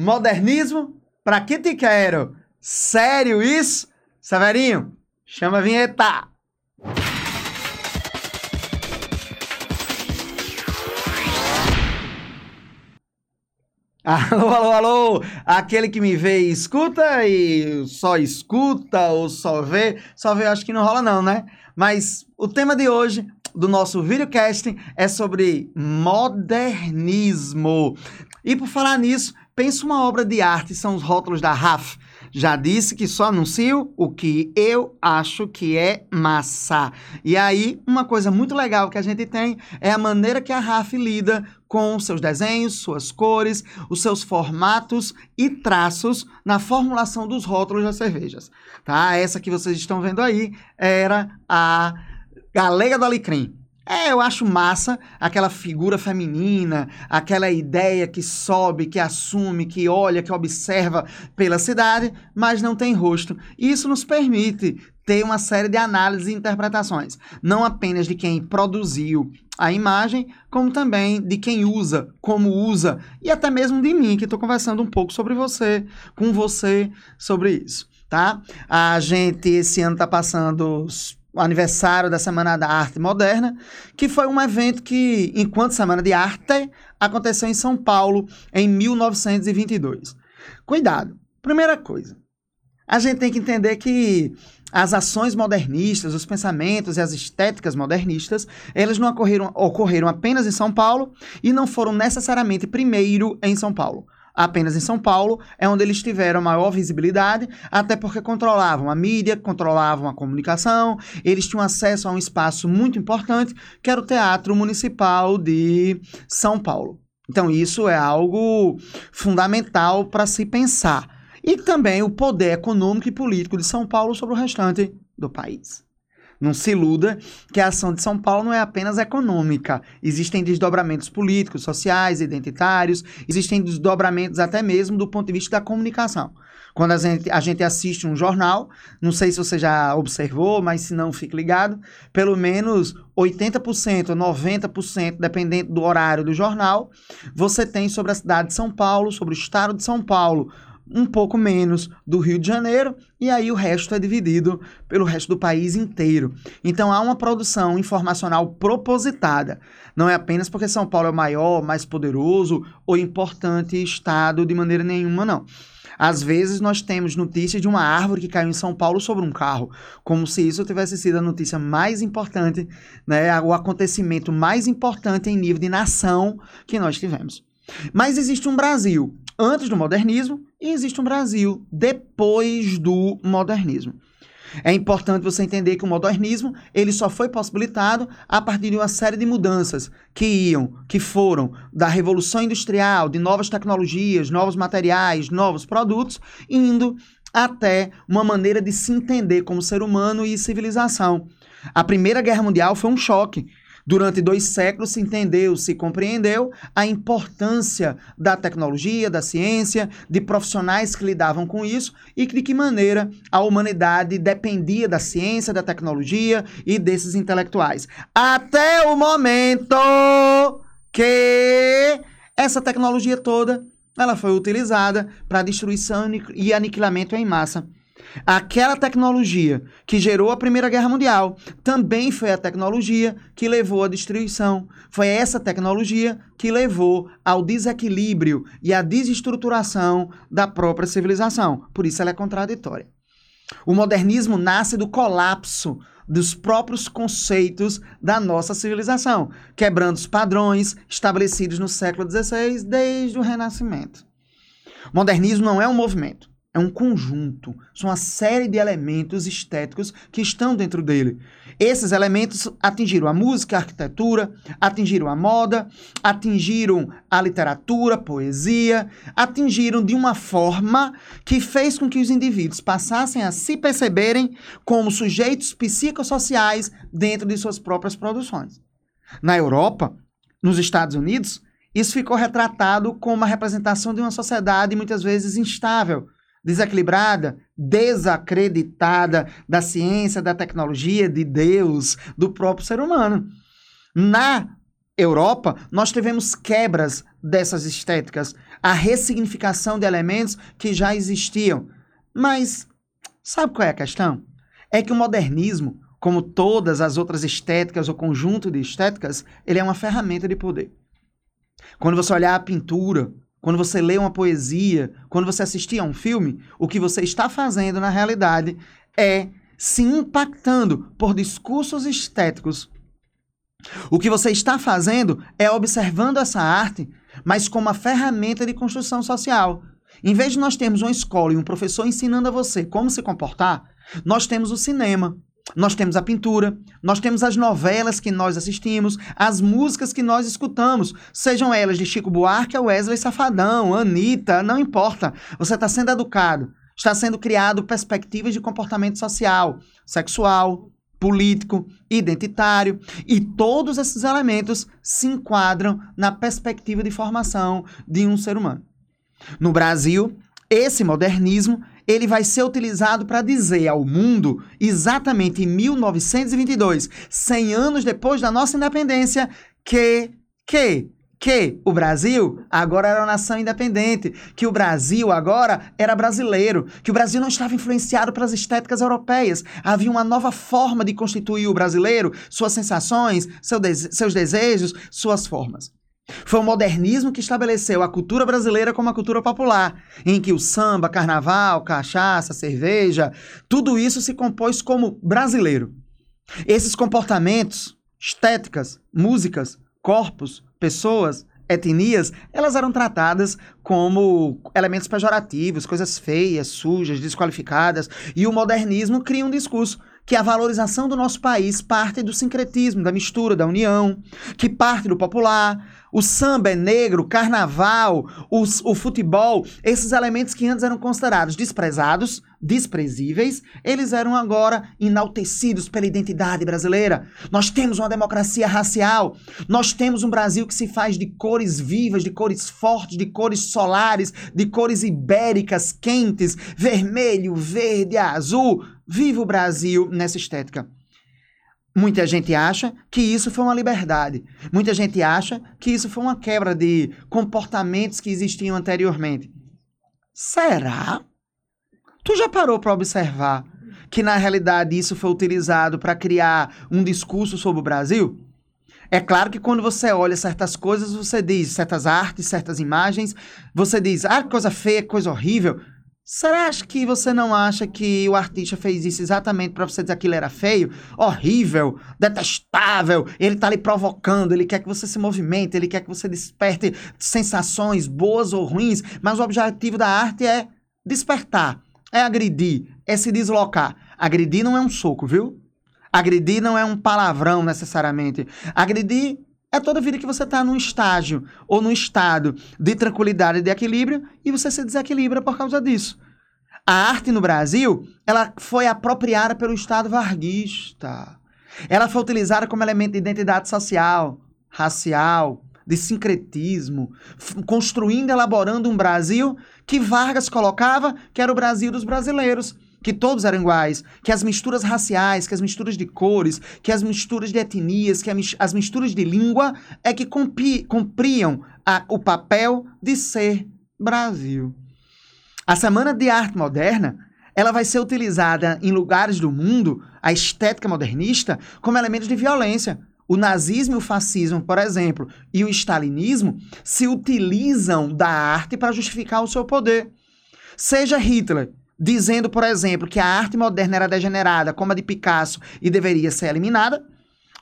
Modernismo? Pra que te quero? Sério isso? Severinho, chama a vinheta! Alô, alô, alô! Aquele que me vê e escuta e só escuta ou só vê, só vê acho que não rola não, né? Mas o tema de hoje do nosso videocasting é sobre modernismo. E por falar nisso, pensa uma obra de arte, são os rótulos da RAF. Já disse que só anuncio o que eu acho que é massa. E aí, uma coisa muito legal que a gente tem é a maneira que a RAF lida com seus desenhos, suas cores, os seus formatos e traços na formulação dos rótulos das cervejas. Tá? Essa que vocês estão vendo aí era a Galega do Alecrim. É, eu acho massa aquela figura feminina, aquela ideia que sobe, que assume, que olha, que observa pela cidade, mas não tem rosto. Isso nos permite ter uma série de análises e interpretações, não apenas de quem produziu a imagem, como também de quem usa, como usa, e até mesmo de mim, que estou conversando um pouco sobre você, com você, sobre isso, tá? A gente esse ano está passando o aniversário da Semana da Arte Moderna, que foi um evento que, enquanto Semana de Arte, aconteceu em São Paulo em 1922. Cuidado. Primeira coisa, a gente tem que entender que as ações modernistas, os pensamentos e as estéticas modernistas, elas não ocorreram, ocorreram apenas em São Paulo e não foram necessariamente primeiro em São Paulo apenas em São Paulo, é onde eles tiveram maior visibilidade, até porque controlavam a mídia, controlavam a comunicação, eles tinham acesso a um espaço muito importante, que era o Teatro Municipal de São Paulo. Então, isso é algo fundamental para se pensar. E também o poder econômico e político de São Paulo sobre o restante do país. Não se iluda que a ação de São Paulo não é apenas econômica. Existem desdobramentos políticos, sociais, identitários, existem desdobramentos até mesmo do ponto de vista da comunicação. Quando a gente, a gente assiste um jornal, não sei se você já observou, mas se não, fique ligado, pelo menos 80%, 90%, dependendo do horário do jornal, você tem sobre a cidade de São Paulo, sobre o estado de São Paulo, um pouco menos do Rio de Janeiro, e aí o resto é dividido pelo resto do país inteiro. Então há uma produção informacional propositada. Não é apenas porque São Paulo é o maior, mais poderoso ou importante estado de maneira nenhuma, não. Às vezes nós temos notícias de uma árvore que caiu em São Paulo sobre um carro, como se isso tivesse sido a notícia mais importante, né, o acontecimento mais importante em nível de nação que nós tivemos. Mas existe um Brasil antes do modernismo e existe um Brasil depois do modernismo. É importante você entender que o modernismo ele só foi possibilitado a partir de uma série de mudanças que iam, que foram da revolução industrial, de novas tecnologias, novos materiais, novos produtos, indo até uma maneira de se entender como ser humano e civilização. A Primeira Guerra Mundial foi um choque. Durante dois séculos se entendeu, se compreendeu a importância da tecnologia, da ciência, de profissionais que lidavam com isso e de que maneira a humanidade dependia da ciência, da tecnologia e desses intelectuais. Até o momento que essa tecnologia toda ela foi utilizada para destruição e aniquilamento em massa Aquela tecnologia que gerou a Primeira Guerra Mundial também foi a tecnologia que levou à destruição. Foi essa tecnologia que levou ao desequilíbrio e à desestruturação da própria civilização. Por isso ela é contraditória. O modernismo nasce do colapso dos próprios conceitos da nossa civilização, quebrando os padrões estabelecidos no século XVI desde o Renascimento. O modernismo não é um movimento é um conjunto, são uma série de elementos estéticos que estão dentro dele. Esses elementos atingiram a música, a arquitetura, atingiram a moda, atingiram a literatura, a poesia, atingiram de uma forma que fez com que os indivíduos passassem a se perceberem como sujeitos psicossociais dentro de suas próprias produções. Na Europa, nos Estados Unidos, isso ficou retratado como a representação de uma sociedade muitas vezes instável, desequilibrada, desacreditada da ciência, da tecnologia, de Deus, do próprio ser humano. Na Europa, nós tivemos quebras dessas estéticas, a ressignificação de elementos que já existiam. Mas sabe qual é a questão? É que o modernismo, como todas as outras estéticas ou conjunto de estéticas, ele é uma ferramenta de poder. Quando você olhar a pintura, quando você lê uma poesia, quando você assistir a um filme, o que você está fazendo na realidade é se impactando por discursos estéticos. O que você está fazendo é observando essa arte, mas como uma ferramenta de construção social. Em vez de nós termos uma escola e um professor ensinando a você como se comportar, nós temos o cinema, nós temos a pintura, nós temos as novelas que nós assistimos, as músicas que nós escutamos, sejam elas de Chico Buarque Wesley Safadão, Anitta, não importa. Você está sendo educado, está sendo criado perspectivas de comportamento social, sexual, político, identitário, e todos esses elementos se enquadram na perspectiva de formação de um ser humano. No Brasil, esse modernismo ele vai ser utilizado para dizer ao mundo, exatamente em 1922, 100 anos depois da nossa independência, que, que, que o Brasil agora era uma nação independente, que o Brasil agora era brasileiro, que o Brasil não estava influenciado pelas estéticas europeias. Havia uma nova forma de constituir o brasileiro, suas sensações, seu seus desejos, suas formas. Foi o modernismo que estabeleceu a cultura brasileira como a cultura popular, em que o samba, carnaval, cachaça, cerveja, tudo isso se compôs como brasileiro. Esses comportamentos, estéticas, músicas, corpos, pessoas, etnias, elas eram tratadas como elementos pejorativos, coisas feias, sujas, desqualificadas, e o modernismo cria um discurso que a valorização do nosso país parte do sincretismo, da mistura, da união, que parte do popular, o samba é negro, o carnaval, os, o futebol, esses elementos que antes eram considerados desprezados, desprezíveis, eles eram agora enaltecidos pela identidade brasileira. Nós temos uma democracia racial, nós temos um Brasil que se faz de cores vivas, de cores fortes, de cores solares, de cores ibéricas, quentes, vermelho, verde, azul. Viva o Brasil nessa estética. Muita gente acha que isso foi uma liberdade. Muita gente acha que isso foi uma quebra de comportamentos que existiam anteriormente. Será? Tu já parou para observar que na realidade isso foi utilizado para criar um discurso sobre o Brasil? É claro que quando você olha certas coisas, você diz, certas artes, certas imagens, você diz, ah, coisa feia, coisa horrível. Será que você não acha que o artista fez isso exatamente para você dizer que aquilo era feio, horrível, detestável? Ele tá lhe provocando, ele quer que você se movimente, ele quer que você desperte sensações boas ou ruins, mas o objetivo da arte é despertar, é agredir, é se deslocar. Agredir não é um soco, viu? Agredir não é um palavrão necessariamente. Agredir é toda vida que você está num estágio ou num estado de tranquilidade e de equilíbrio e você se desequilibra por causa disso. A arte no Brasil, ela foi apropriada pelo Estado varguista. Ela foi utilizada como elemento de identidade social, racial, de sincretismo, construindo, elaborando um Brasil que Vargas colocava que era o Brasil dos brasileiros que todos eram iguais, que as misturas raciais, que as misturas de cores, que as misturas de etnias, que as misturas de língua é que cumpriam a, o papel de ser Brasil. A Semana de Arte Moderna ela vai ser utilizada em lugares do mundo, a estética modernista, como elementos de violência. O nazismo e o fascismo, por exemplo, e o stalinismo se utilizam da arte para justificar o seu poder. Seja Hitler, dizendo, por exemplo, que a arte moderna era degenerada, como a de Picasso, e deveria ser eliminada,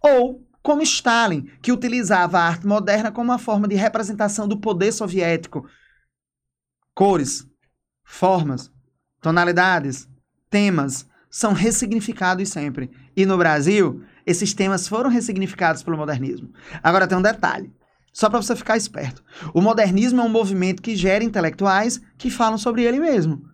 ou como Stalin, que utilizava a arte moderna como uma forma de representação do poder soviético. Cores, formas, tonalidades, temas são ressignificados sempre. E no Brasil, esses temas foram ressignificados pelo modernismo. Agora tem um detalhe, só para você ficar esperto. O modernismo é um movimento que gera intelectuais que falam sobre ele mesmo.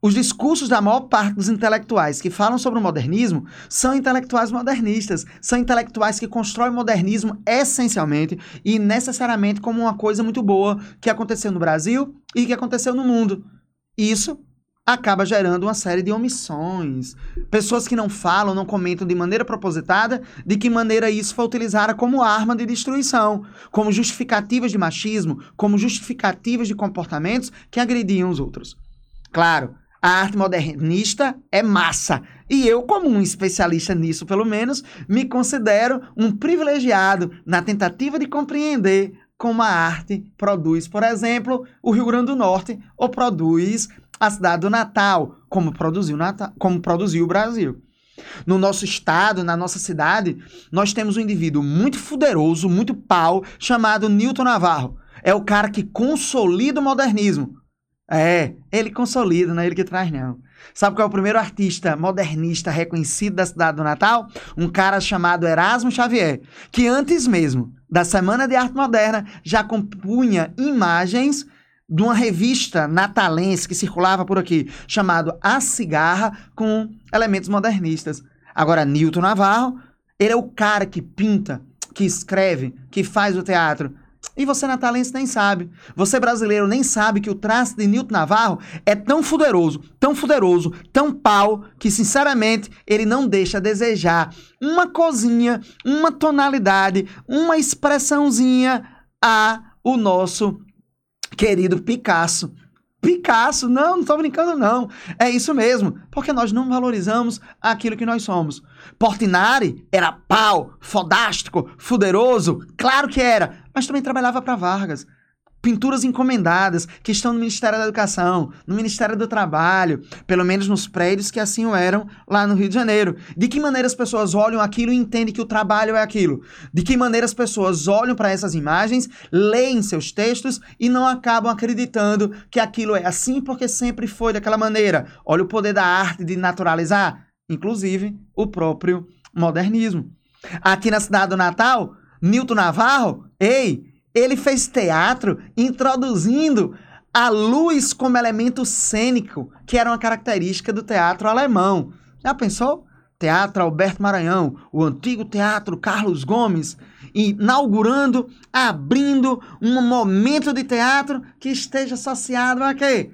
Os discursos da maior parte dos intelectuais que falam sobre o modernismo são intelectuais modernistas, são intelectuais que constroem o modernismo essencialmente e necessariamente como uma coisa muito boa que aconteceu no Brasil e que aconteceu no mundo. Isso acaba gerando uma série de omissões. Pessoas que não falam, não comentam de maneira propositada de que maneira isso foi utilizada como arma de destruição, como justificativas de machismo, como justificativas de comportamentos que agrediam os outros. Claro, a arte modernista é massa. E eu, como um especialista nisso, pelo menos, me considero um privilegiado na tentativa de compreender como a arte produz, por exemplo, o Rio Grande do Norte ou produz a cidade do Natal, como produziu, Natal, como produziu o Brasil. No nosso estado, na nossa cidade, nós temos um indivíduo muito fuderoso, muito pau, chamado Newton Navarro. É o cara que consolida o modernismo. É, ele consolida, não é ele que traz, não. Sabe qual é o primeiro artista modernista reconhecido da cidade do Natal? Um cara chamado Erasmo Xavier, que antes mesmo da Semana de Arte Moderna já compunha imagens de uma revista natalense que circulava por aqui, chamado A Cigarra, com elementos modernistas. Agora, Newton Navarro, ele é o cara que pinta, que escreve, que faz o teatro. E você natalense nem sabe. Você brasileiro nem sabe que o traço de Newton Navarro é tão fuderoso, tão fuderoso, tão pau, que sinceramente ele não deixa a desejar uma cozinha, uma tonalidade, uma expressãozinha a o nosso querido Picasso. Picasso, não, não estou brincando, não. É isso mesmo, porque nós não valorizamos aquilo que nós somos. Portinari era pau, fodástico, fuderoso, claro que era, mas também trabalhava para Vargas pinturas encomendadas que estão no Ministério da Educação, no Ministério do Trabalho, pelo menos nos prédios que assim o eram lá no Rio de Janeiro. De que maneira as pessoas olham aquilo e entendem que o trabalho é aquilo? De que maneira as pessoas olham para essas imagens, leem seus textos e não acabam acreditando que aquilo é assim porque sempre foi daquela maneira? Olha o poder da arte de naturalizar, inclusive o próprio modernismo. Aqui na cidade do Natal, Nilton Navarro, ei, ele fez teatro introduzindo a luz como elemento cênico, que era uma característica do teatro alemão. Já pensou? Teatro Alberto Maranhão, o antigo teatro Carlos Gomes, inaugurando, abrindo um momento de teatro que esteja associado a quê?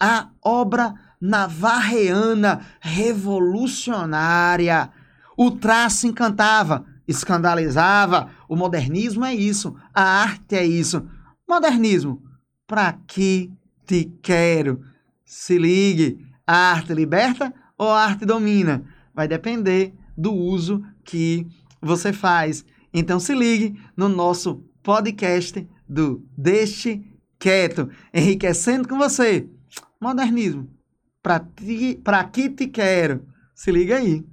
A obra navarreana revolucionária. O traço encantava, escandalizava. O modernismo é isso, a arte é isso. Modernismo, pra que te quero? Se ligue, a arte liberta ou a arte domina? Vai depender do uso que você faz. Então se ligue no nosso podcast do Deixe Quieto, enriquecendo com você. Modernismo, pra que te quero? Se liga aí.